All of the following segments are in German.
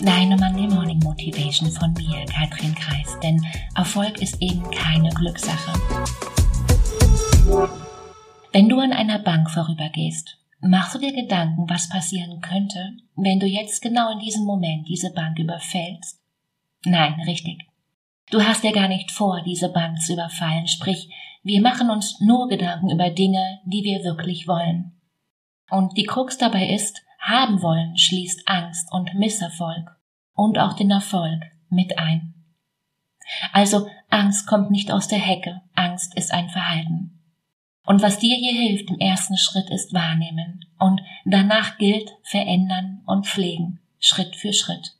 Deine Monday Morning Motivation von mir, Katrin Kreis, denn Erfolg ist eben keine Glückssache. Wenn du an einer Bank vorübergehst, machst du dir Gedanken, was passieren könnte, wenn du jetzt genau in diesem Moment diese Bank überfällst? Nein, richtig. Du hast ja gar nicht vor, diese Bank zu überfallen, sprich, wir machen uns nur Gedanken über Dinge, die wir wirklich wollen. Und die Krux dabei ist, haben wollen schließt Angst und Misserfolg und auch den Erfolg mit ein. Also Angst kommt nicht aus der Hecke, Angst ist ein Verhalten. Und was dir hier hilft im ersten Schritt ist wahrnehmen und danach gilt verändern und pflegen, Schritt für Schritt.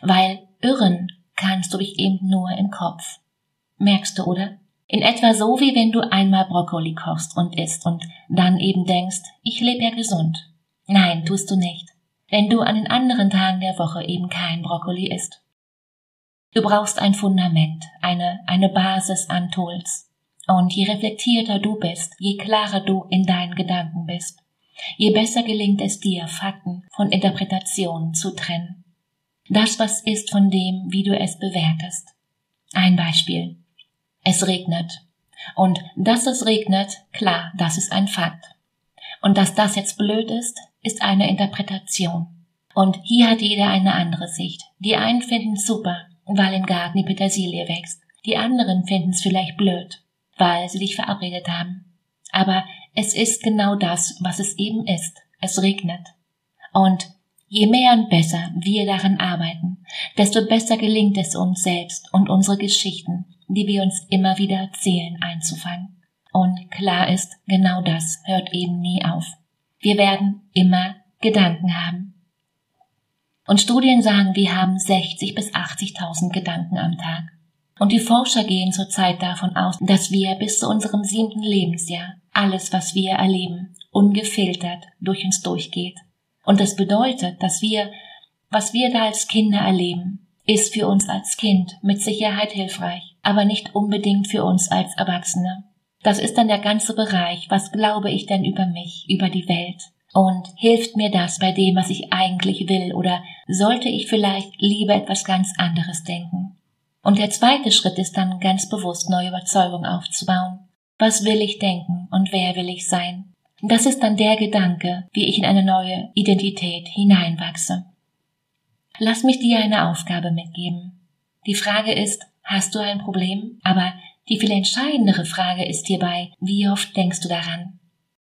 Weil irren kannst du dich eben nur im Kopf. Merkst du, oder? In etwa so, wie wenn du einmal Brokkoli kochst und isst und dann eben denkst, ich lebe ja gesund. Nein, tust du nicht, wenn du an den anderen Tagen der Woche eben kein Brokkoli isst. Du brauchst ein Fundament, eine, eine Basis an Tools. Und je reflektierter du bist, je klarer du in deinen Gedanken bist, je besser gelingt es dir, Fakten von Interpretationen zu trennen. Das, was ist von dem, wie du es bewertest. Ein Beispiel. Es regnet. Und dass es regnet, klar, das ist ein Fakt. Und dass das jetzt blöd ist, ist eine Interpretation. Und hier hat jeder eine andere Sicht. Die einen finden es super, weil im Garten die Petersilie wächst. Die anderen finden es vielleicht blöd, weil sie dich verabredet haben. Aber es ist genau das, was es eben ist. Es regnet. Und je mehr und besser wir daran arbeiten, desto besser gelingt es uns selbst und unsere Geschichten, die wir uns immer wieder erzählen, einzufangen. Und klar ist, genau das hört eben nie auf. Wir werden immer Gedanken haben. Und Studien sagen, wir haben 60 bis 80.000 Gedanken am Tag. Und die Forscher gehen zurzeit davon aus, dass wir bis zu unserem siebten Lebensjahr alles, was wir erleben, ungefiltert durch uns durchgeht. Und das bedeutet, dass wir, was wir da als Kinder erleben, ist für uns als Kind mit Sicherheit hilfreich, aber nicht unbedingt für uns als Erwachsene. Das ist dann der ganze Bereich, was glaube ich denn über mich, über die Welt? Und hilft mir das bei dem, was ich eigentlich will, oder sollte ich vielleicht lieber etwas ganz anderes denken? Und der zweite Schritt ist dann ganz bewusst neue Überzeugungen aufzubauen. Was will ich denken und wer will ich sein? Das ist dann der Gedanke, wie ich in eine neue Identität hineinwachse. Lass mich dir eine Aufgabe mitgeben. Die Frage ist, hast du ein Problem? Aber die viel entscheidendere Frage ist hierbei, wie oft denkst du daran?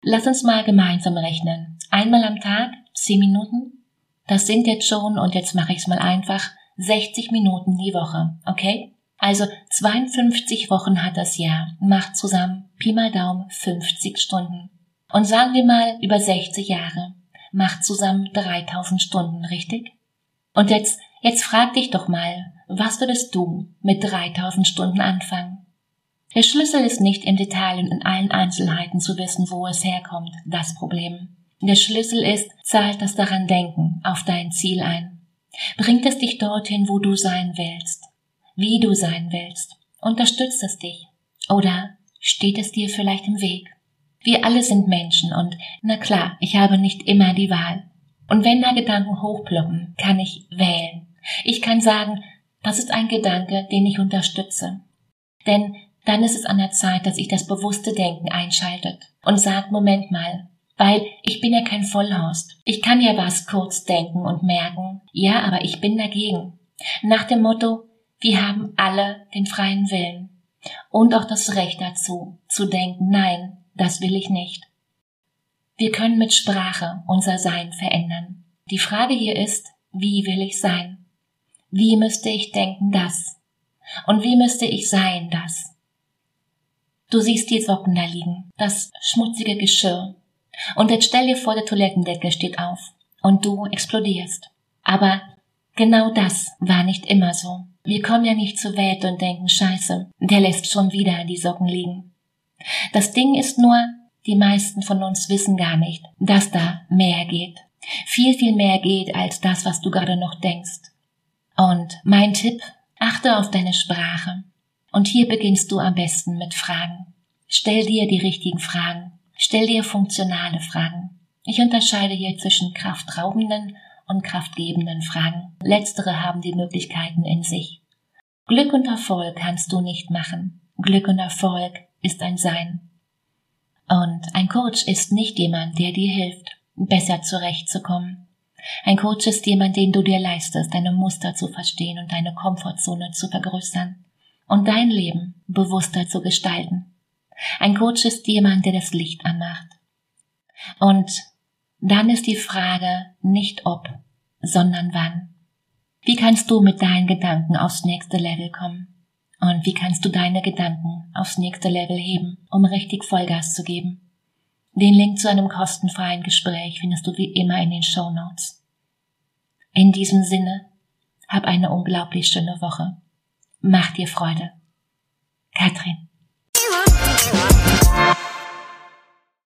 Lass uns mal gemeinsam rechnen. Einmal am Tag, zehn Minuten? Das sind jetzt schon, und jetzt mache ich es mal einfach, 60 Minuten die Woche, okay? Also 52 Wochen hat das Jahr, macht zusammen Pi mal Daumen 50 Stunden. Und sagen wir mal über 60 Jahre, macht zusammen 3000 Stunden, richtig? Und jetzt, jetzt frag dich doch mal, was würdest du mit 3000 Stunden anfangen? Der Schlüssel ist nicht im Detail und in allen Einzelheiten zu wissen, wo es herkommt, das Problem. Der Schlüssel ist, zahlt das daran Denken auf dein Ziel ein. Bringt es dich dorthin, wo du sein willst, wie du sein willst, unterstützt es dich oder steht es dir vielleicht im Weg? Wir alle sind Menschen und, na klar, ich habe nicht immer die Wahl. Und wenn da Gedanken hochploppen, kann ich wählen. Ich kann sagen, das ist ein Gedanke, den ich unterstütze. Denn dann ist es an der Zeit, dass ich das bewusste Denken einschaltet und sagt, Moment mal, weil ich bin ja kein Vollhorst. Ich kann ja was kurz denken und merken, ja, aber ich bin dagegen. Nach dem Motto, wir haben alle den freien Willen und auch das Recht dazu, zu denken, nein, das will ich nicht. Wir können mit Sprache unser Sein verändern. Die Frage hier ist, wie will ich sein? Wie müsste ich denken das? Und wie müsste ich sein das? Du siehst die Socken da liegen, das schmutzige Geschirr. Und jetzt stell dir vor, der Toilettendeckel steht auf und du explodierst. Aber genau das war nicht immer so. Wir kommen ja nicht zur Welt und denken, scheiße, der lässt schon wieder die Socken liegen. Das Ding ist nur, die meisten von uns wissen gar nicht, dass da mehr geht. Viel, viel mehr geht als das, was du gerade noch denkst. Und mein Tipp, achte auf deine Sprache. Und hier beginnst du am besten mit Fragen. Stell dir die richtigen Fragen. Stell dir funktionale Fragen. Ich unterscheide hier zwischen kraftraubenden und kraftgebenden Fragen. Letztere haben die Möglichkeiten in sich. Glück und Erfolg kannst du nicht machen. Glück und Erfolg ist ein Sein. Und ein Coach ist nicht jemand, der dir hilft, besser zurechtzukommen. Ein Coach ist jemand, den du dir leistest, deine Muster zu verstehen und deine Komfortzone zu vergrößern und dein Leben bewusster zu gestalten. Ein Coach ist jemand, der das Licht anmacht. Und dann ist die Frage nicht ob, sondern wann. Wie kannst du mit deinen Gedanken aufs nächste Level kommen? Und wie kannst du deine Gedanken aufs nächste Level heben, um richtig Vollgas zu geben? Den Link zu einem kostenfreien Gespräch findest du wie immer in den Show Notes. In diesem Sinne, hab eine unglaublich schöne Woche. Mach dir Freude. Katrin